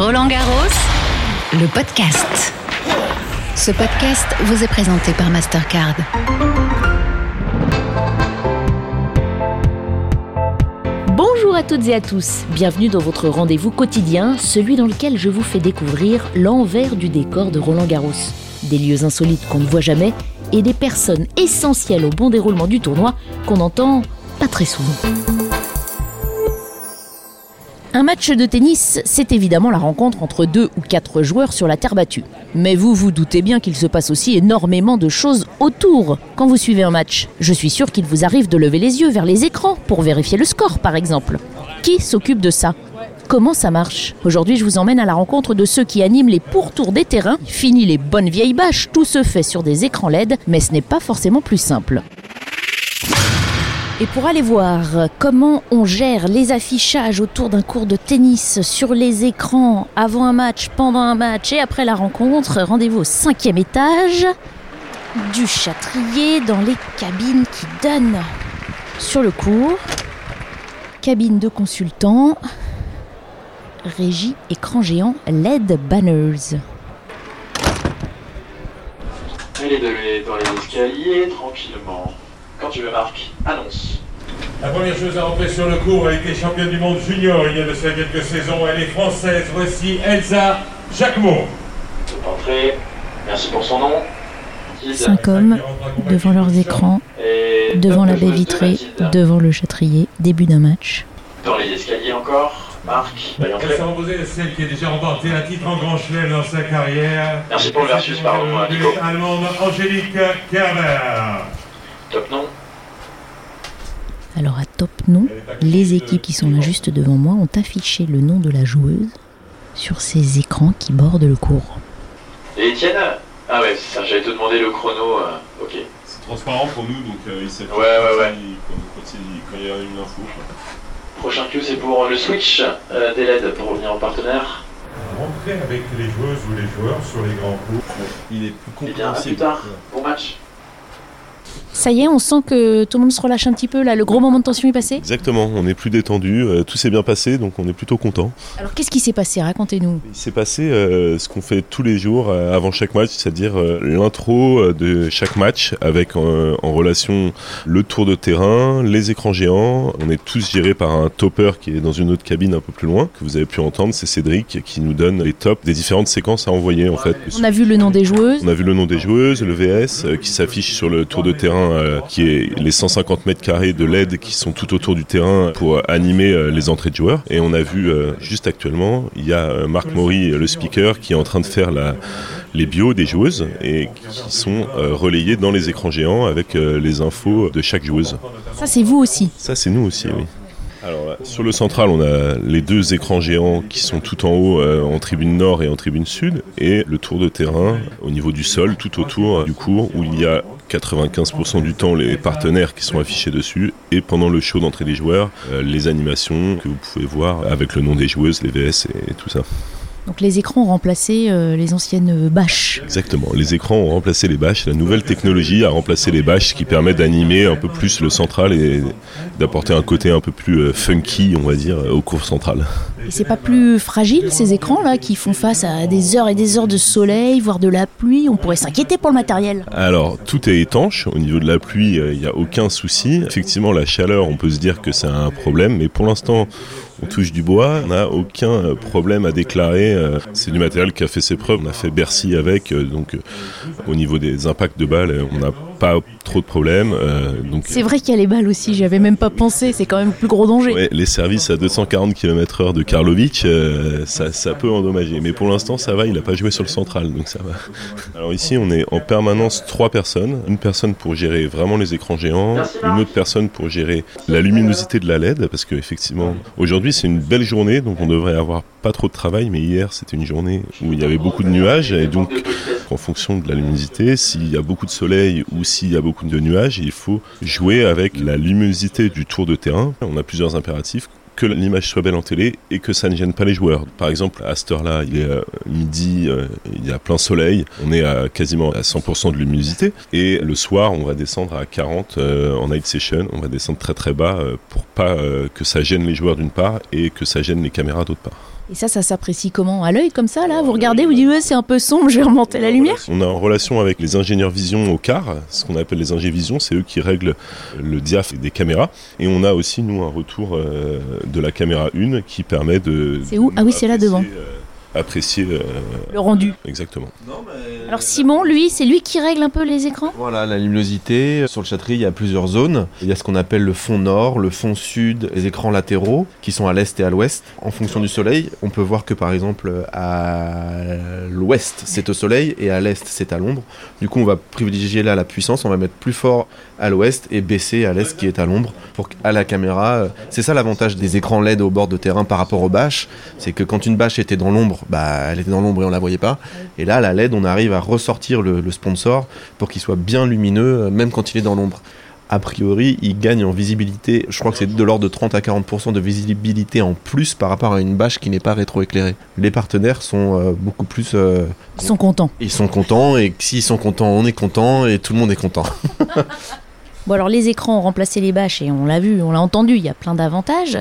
Roland Garros, le podcast. Ce podcast vous est présenté par Mastercard. Bonjour à toutes et à tous, bienvenue dans votre rendez-vous quotidien, celui dans lequel je vous fais découvrir l'envers du décor de Roland Garros. Des lieux insolites qu'on ne voit jamais et des personnes essentielles au bon déroulement du tournoi qu'on entend pas très souvent. Un match de tennis, c'est évidemment la rencontre entre deux ou quatre joueurs sur la terre battue. Mais vous vous doutez bien qu'il se passe aussi énormément de choses autour quand vous suivez un match. Je suis sûr qu'il vous arrive de lever les yeux vers les écrans pour vérifier le score par exemple. Qui s'occupe de ça? Comment ça marche? Aujourd'hui, je vous emmène à la rencontre de ceux qui animent les pourtours des terrains. Fini les bonnes vieilles bâches, tout se fait sur des écrans LED, mais ce n'est pas forcément plus simple. Et pour aller voir comment on gère les affichages autour d'un cours de tennis sur les écrans avant un match, pendant un match et après la rencontre, rendez-vous au cinquième étage du Châtrier dans les cabines qui donnent sur le cours. Cabine de consultants, régie écran géant LED banners. Allez dans les escaliers, tranquillement. Quand tu veux, Marc, annonce. La première chose à rentrer sur le cours, elle était championne du monde junior il y a de cela quelques saisons. Elle est française. Voici Elsa Jacquemot. Entrée. Merci pour son nom. Cinq hommes devant leurs écrans, Et devant la baie de vitrée, devant le Châtrier, début d'un match. Dans les escaliers encore. Marc, s'est imposée celle qui a déjà remporté un titre en grand chelem dans sa carrière. Merci pour le versus, pardon, Nico. allemande Angélique Kerber. Top nom. Top nom, les équipes qui sont là juste devant moi ont affiché le nom de la joueuse sur ces écrans qui bordent le cours. Et Étienne? Ah ouais, c'est ça, j'allais te demander le chrono. euh, ok. C'est transparent pour nous, donc euh, il sait Ouais, ouais, ouais. Quand, quand il, quand il y a une info. Prochain cue, c'est pour le switch euh, des LED pour revenir en partenaire. Rentrer avec les joueuses ou les joueurs sur les grands cours. Il est plus Et bien, à plus tard. Bon match. Ça y est, on sent que tout le monde se relâche un petit peu là, le gros moment de tension est passé. Exactement, on est plus détendu, euh, tout s'est bien passé, donc on est plutôt content. Alors qu'est-ce qui s'est passé? Racontez-nous. Il s'est passé euh, ce qu'on fait tous les jours euh, avant chaque match, c'est-à-dire l'intro de chaque match avec en relation le tour de terrain, les écrans géants. On est tous gérés par un topper qui est dans une autre cabine un peu plus loin, que vous avez pu entendre, c'est Cédric qui nous donne les tops des différentes séquences à envoyer en fait. On a vu le nom des joueuses. On a vu le nom des joueuses, le VS qui s'affiche sur le tour de terrain, euh, qui est les 150 mètres carrés de LED qui sont tout autour du terrain pour animer euh, les entrées de joueurs. Et on a vu euh, juste actuellement, il y a Marc Maury, le speaker, qui est en train de faire la, les bios des joueuses et qui sont relayés dans les écrans géants avec les infos de chaque joueuse. Ça c'est vous aussi. Ça, c'est nous aussi, oui. Alors, sur le central, on a les deux écrans géants qui sont tout en haut, euh, en tribune nord et en tribune sud, et le tour de terrain au niveau du sol, tout autour du cours, où il y a 95% du temps les partenaires qui sont affichés dessus, et pendant le show d'entrée des joueurs, euh, les animations que vous pouvez voir avec le nom des joueuses, les VS et, et tout ça. Donc les écrans ont remplacé euh, les anciennes euh, bâches. Exactement. Les écrans ont remplacé les bâches. La nouvelle technologie a remplacé les bâches, ce qui permet d'animer un peu plus le central et d'apporter un côté un peu plus euh, funky, on va dire, au cours central. Et c'est pas plus fragile ces écrans là qui font face à des heures et des heures de soleil, voire de la pluie? On pourrait s'inquiéter pour le matériel. Alors, tout est étanche. Au niveau de la pluie, euh, il n'y a aucun souci. Effectivement, la chaleur, on peut se dire que c'est un problème, mais pour l'instant, on touche du bois. On n'a aucun euh, problème à déclarer. Euh, C'est du matériel qui a fait ses preuves. On a fait Bercy avec, euh, donc au niveau des impacts de balles, on n'a pas trop de problèmes. euh, donc, C'est vrai qu'il y a les balles aussi. J'avais même pas pensé. C'est quand même le plus gros danger. Ouais, les services à 240 km/h de Karlovic, euh, ça, ça peut endommager. Mais pour l'instant, ça va, il n'a pas joué sur le central, donc ça va. Alors ici, on est en permanence trois personnes. Une personne pour gérer vraiment les écrans géants, une autre personne pour gérer la luminosité de la LED, parce qu'effectivement, aujourd'hui, c'est une belle journée, donc on devrait avoir pas trop de travail, mais hier, c'était une journée où il y avait beaucoup de nuages, et donc en fonction de la luminosité, s'il y a beaucoup de soleil ou s'il y a beaucoup de nuages, il faut jouer avec la luminosité du tour de terrain. On a plusieurs impératifs que l'image soit belle en télé et que ça ne gêne pas les joueurs. Par exemple, à cette heure-là, il est euh, midi, euh, il y a plein soleil, on est à quasiment à 100% de luminosité et le soir, on va descendre à 40 euh, en night session, on va descendre très très bas pour pas que ça gêne les joueurs d'une part et que ça gêne les caméras d'autre part. Et ça, ça s'apprécie comment À l'œil, comme ça, là Vous regardez, vous dites, ouais, c'est un peu sombre, je vais remonter la lumière On est en relation avec les ingénieurs vision au car, ce qu'on appelle les ingé vision, c'est eux qui règlent le diaph des caméras. Et on a aussi, nous, un retour euh, de la caméra 1 qui permet de... C'est où? Ah oui, c'est là apprécier, devant. euh, apprécier euh, Le rendu. exactement. Alors Simon, lui, c'est lui qui règle un peu les écrans Voilà, la luminosité. Sur le châterie, il y a plusieurs zones. Il y a ce qu'on appelle le fond nord, le fond sud, les écrans latéraux, qui sont à l'est et à l'ouest. En fonction du soleil, on peut voir que par exemple, à l'ouest, c'est au soleil, et à l'est, c'est à l'ombre. Du coup, on va privilégier là la puissance, on va mettre plus fort à l'ouest et baisser à l'est qui est à l'ombre. Pour qu'à la caméra, euh, c'est ça l'avantage des écrans LED au bord de terrain par rapport aux bâches, c'est que quand une bâche était dans l'ombre, bah, elle était dans l'ombre et on la voyait pas. Et là, la LED, on arrive à ressortir le, le sponsor pour qu'il soit bien lumineux, euh, même quand il est dans l'ombre. A priori, il gagne en visibilité, je crois que c'est de l'ordre de 30 à 40% de visibilité en plus par rapport à une bâche qui n'est pas rétroéclairée. Les partenaires sont euh, beaucoup plus... euh, Ils sont contents. ils sont contents, et s'ils sont contents, on est content, et tout le monde est content. Bon, alors les écrans ont remplacé les bâches et on l'a vu, on l'a entendu, il y a plein d'avantages.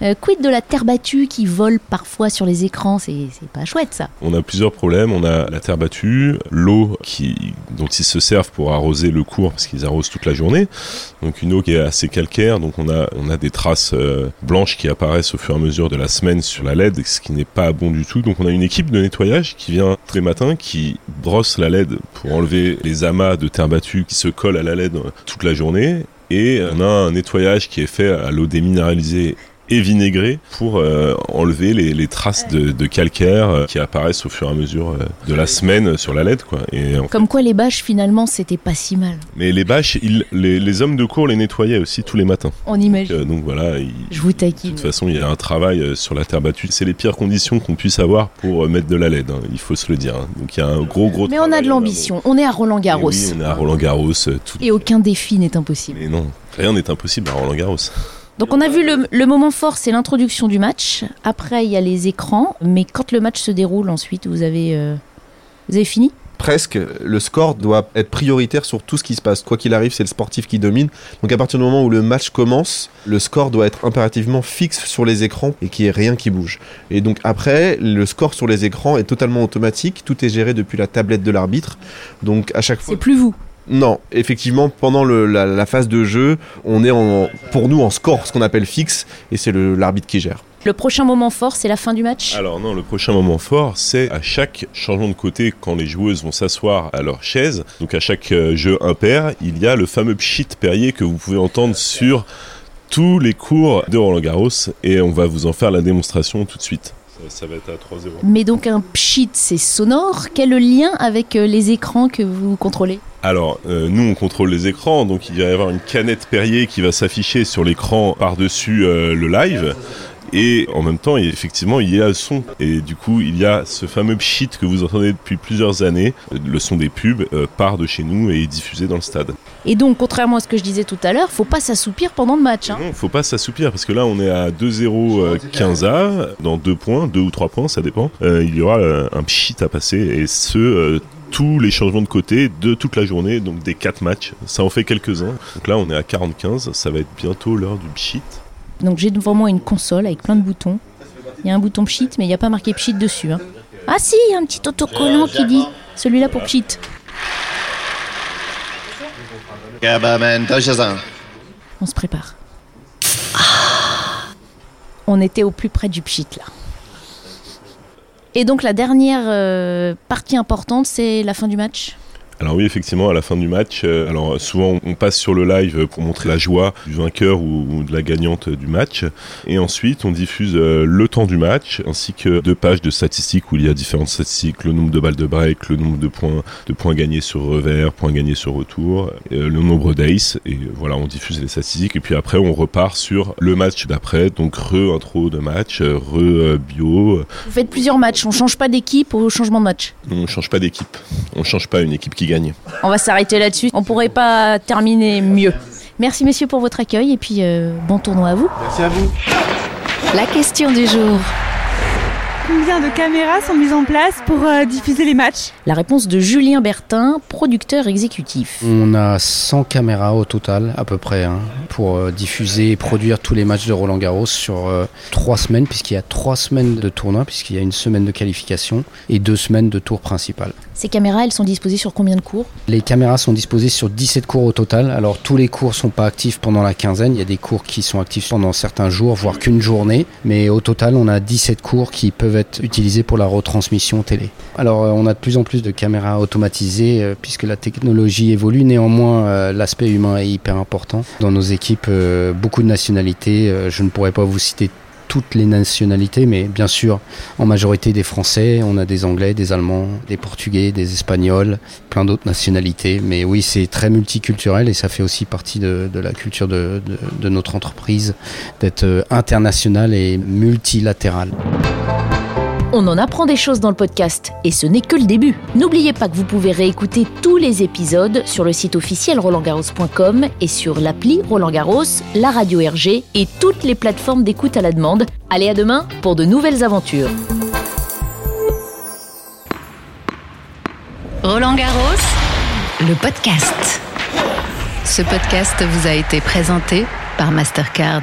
Euh, quid de la terre battue qui vole parfois sur les écrans? C'est pas chouette ça. On a plusieurs problèmes. On a la terre battue, l'eau qui, dont ils se servent pour arroser le cours parce qu'ils arrosent toute la journée. Donc une eau qui est assez calcaire. Donc on a, on a des traces euh, blanches qui apparaissent au fur et à mesure de la semaine sur la LED, ce qui n'est pas bon du tout. Donc on a une équipe de nettoyage qui vient tous les matins, qui brosse la LED pour enlever les amas de terre battue qui se collent à la LED toute la journée. Et on a un nettoyage qui est fait à l'eau déminéralisée et vinaigré pour euh, enlever les, les traces de, de calcaire euh, qui apparaissent au fur et à mesure euh, de la semaine sur la LED quoi. Et Comme quoi les bâches finalement c'était pas si mal. mais les bâches, ils- les, les hommes de cour les nettoyaient aussi tous les matins. On imagine. Euh, donc voilà, ils- Je vous de taquine. toute façon, il y a un travail sur la terre battue. C'est les pires conditions qu'on puisse avoir pour mettre de la LED, hein, il faut se le dire. hein. Donc il y a un gros gros Mais on a de l'ambition. On est à Roland. Garros. Oui, on est à Roland Garros. tout... Et aucun défi n'est impossible. Mais non, rien n'est impossible à Roland Garros. Donc on a vu le, le moment fort, c'est l'introduction du match. Après il y a les écrans. Mais quand le match se déroule ensuite, vous avez, euh, vous avez fini? Presque, le score doit être prioritaire sur tout ce qui se passe. Quoi qu'il arrive, c'est le sportif qui domine. Donc à partir du moment où le match commence, le score doit être impérativement fixe sur les écrans et qu'il n'y ait rien qui bouge. Et donc après, le score sur les écrans est totalement automatique. Tout est géré depuis la tablette de l'arbitre. Donc à chaque fois... C'est plus vous. Non, effectivement, pendant le- la, la phase de jeu, on est en, pour nous en score, ce qu'on appelle fixe, et c'est l'arbitre qui gère. Le prochain moment fort, c'est la fin du match? Alors non, le prochain moment fort, c'est à chaque changement de côté, quand les joueuses vont s'asseoir à leur chaise, donc à chaque euh, jeu impair, il y a le fameux pchit Perrier que vous pouvez entendre sur tous les cours de Roland Garros, et on va vous en faire la démonstration tout de suite. Ça, ça va être à 3-0. Mais donc un pchit, c'est sonore. Quel est le lien avec euh, les écrans que vous contrôlez? Alors, euh, nous, on contrôle les écrans, donc il va y avoir une canette Perrier qui va s'afficher sur l'écran par-dessus euh, le live. Et en même temps, effectivement, il y a le son. Et du coup, il y a ce fameux pchit que vous entendez depuis plusieurs années. Le son des pubs euh, part de chez nous et est diffusé dans le stade. Et donc, contrairement à ce que je disais tout à l'heure, faut pas s'assoupir pendant le match. hein. Non, faut pas s'assoupir parce que là, on est à 2-0 euh, 15 A. Dans deux points, deux ou trois points, ça dépend. Euh, il y aura un pchit à passer et ce. Tous les changements de côté de toute la journée, donc des quatre matchs. Ça en fait quelques-uns. Donc là, on est à 45. Ça va être bientôt l'heure du pchit. Donc j'ai devant moi une console avec plein de boutons. Il y a un bouton pchit, mais il n'y a pas marqué pchit dessus. hein. Ah si, il y a un petit autocollant qui dit celui-là pour pchit. On se prépare. Ah On était au plus près du pchit là. Et donc la dernière euh, partie importante, c'est la fin du match? Alors oui, effectivement, à la fin du match, euh, alors souvent on passe sur le live pour montrer la joie du vainqueur ou, ou de la gagnante du match, et ensuite on diffuse euh, le temps du match ainsi que deux pages de statistiques où il y a différentes statistiques, le nombre de balles de break, le nombre de points, de points gagnés sur revers, points gagnés sur retour, euh, le nombre d'ace, et voilà, on diffuse les statistiques, et puis après on repart sur le match d'après, donc re intro de match, euh, re euh, bio, Vous faites plusieurs matchs, on change pas d'équipe au changement de match. on change pas d'équipe, on change pas une équipe qui gagne. On va s'arrêter là-dessus. On pourrait pas terminer mieux. Merci messieurs pour votre accueil et puis euh, bon tournoi à vous. Merci à vous. La question du jour. Combien de caméras sont mises en place pour euh, diffuser les matchs? La réponse de Julien Bertin, producteur exécutif. On a 100 caméras au total, à peu près, hein, pour euh, diffuser et produire tous les matchs de Roland Garros sur euh, trois semaines, puisqu'il y a trois semaines de tournoi, puisqu'il y a une semaine de qualification et deux semaines de tour principal. Ces caméras, elles sont disposées sur combien de cours Les caméras sont disposées sur 17 cours au total. Alors tous les cours sont pas actifs pendant la quinzaine. Il y a des cours qui sont actifs pendant certains jours, voire qu'une journée. Mais au total, on a 17 cours qui peuvent être utilisés pour la retransmission télé. Alors euh, on a de plus en plus de caméras automatisées euh, puisque la technologie évolue. Néanmoins, euh, l'aspect humain est hyper important. Dans nos équipes, beaucoup de nationalités. Je ne pourrais pas vous citer toutes les nationalités, mais bien sûr, en majorité des Français, on a des Anglais, des Allemands, des Portugais, des Espagnols, plein d'autres nationalités. Mais oui, c'est très multiculturel et ça fait aussi partie de, la culture de notre entreprise d'être euh, international et multilatéral. On en apprend des choses dans le podcast et ce n'est que le début. N'oubliez pas que vous pouvez réécouter tous les épisodes sur le site officiel rolandgarros.com et sur l'appli Roland Garros, la radio RG et toutes les plateformes d'écoute à la demande. Allez à demain pour de nouvelles aventures. Roland Garros, le podcast. Ce podcast vous a été présenté par Mastercard.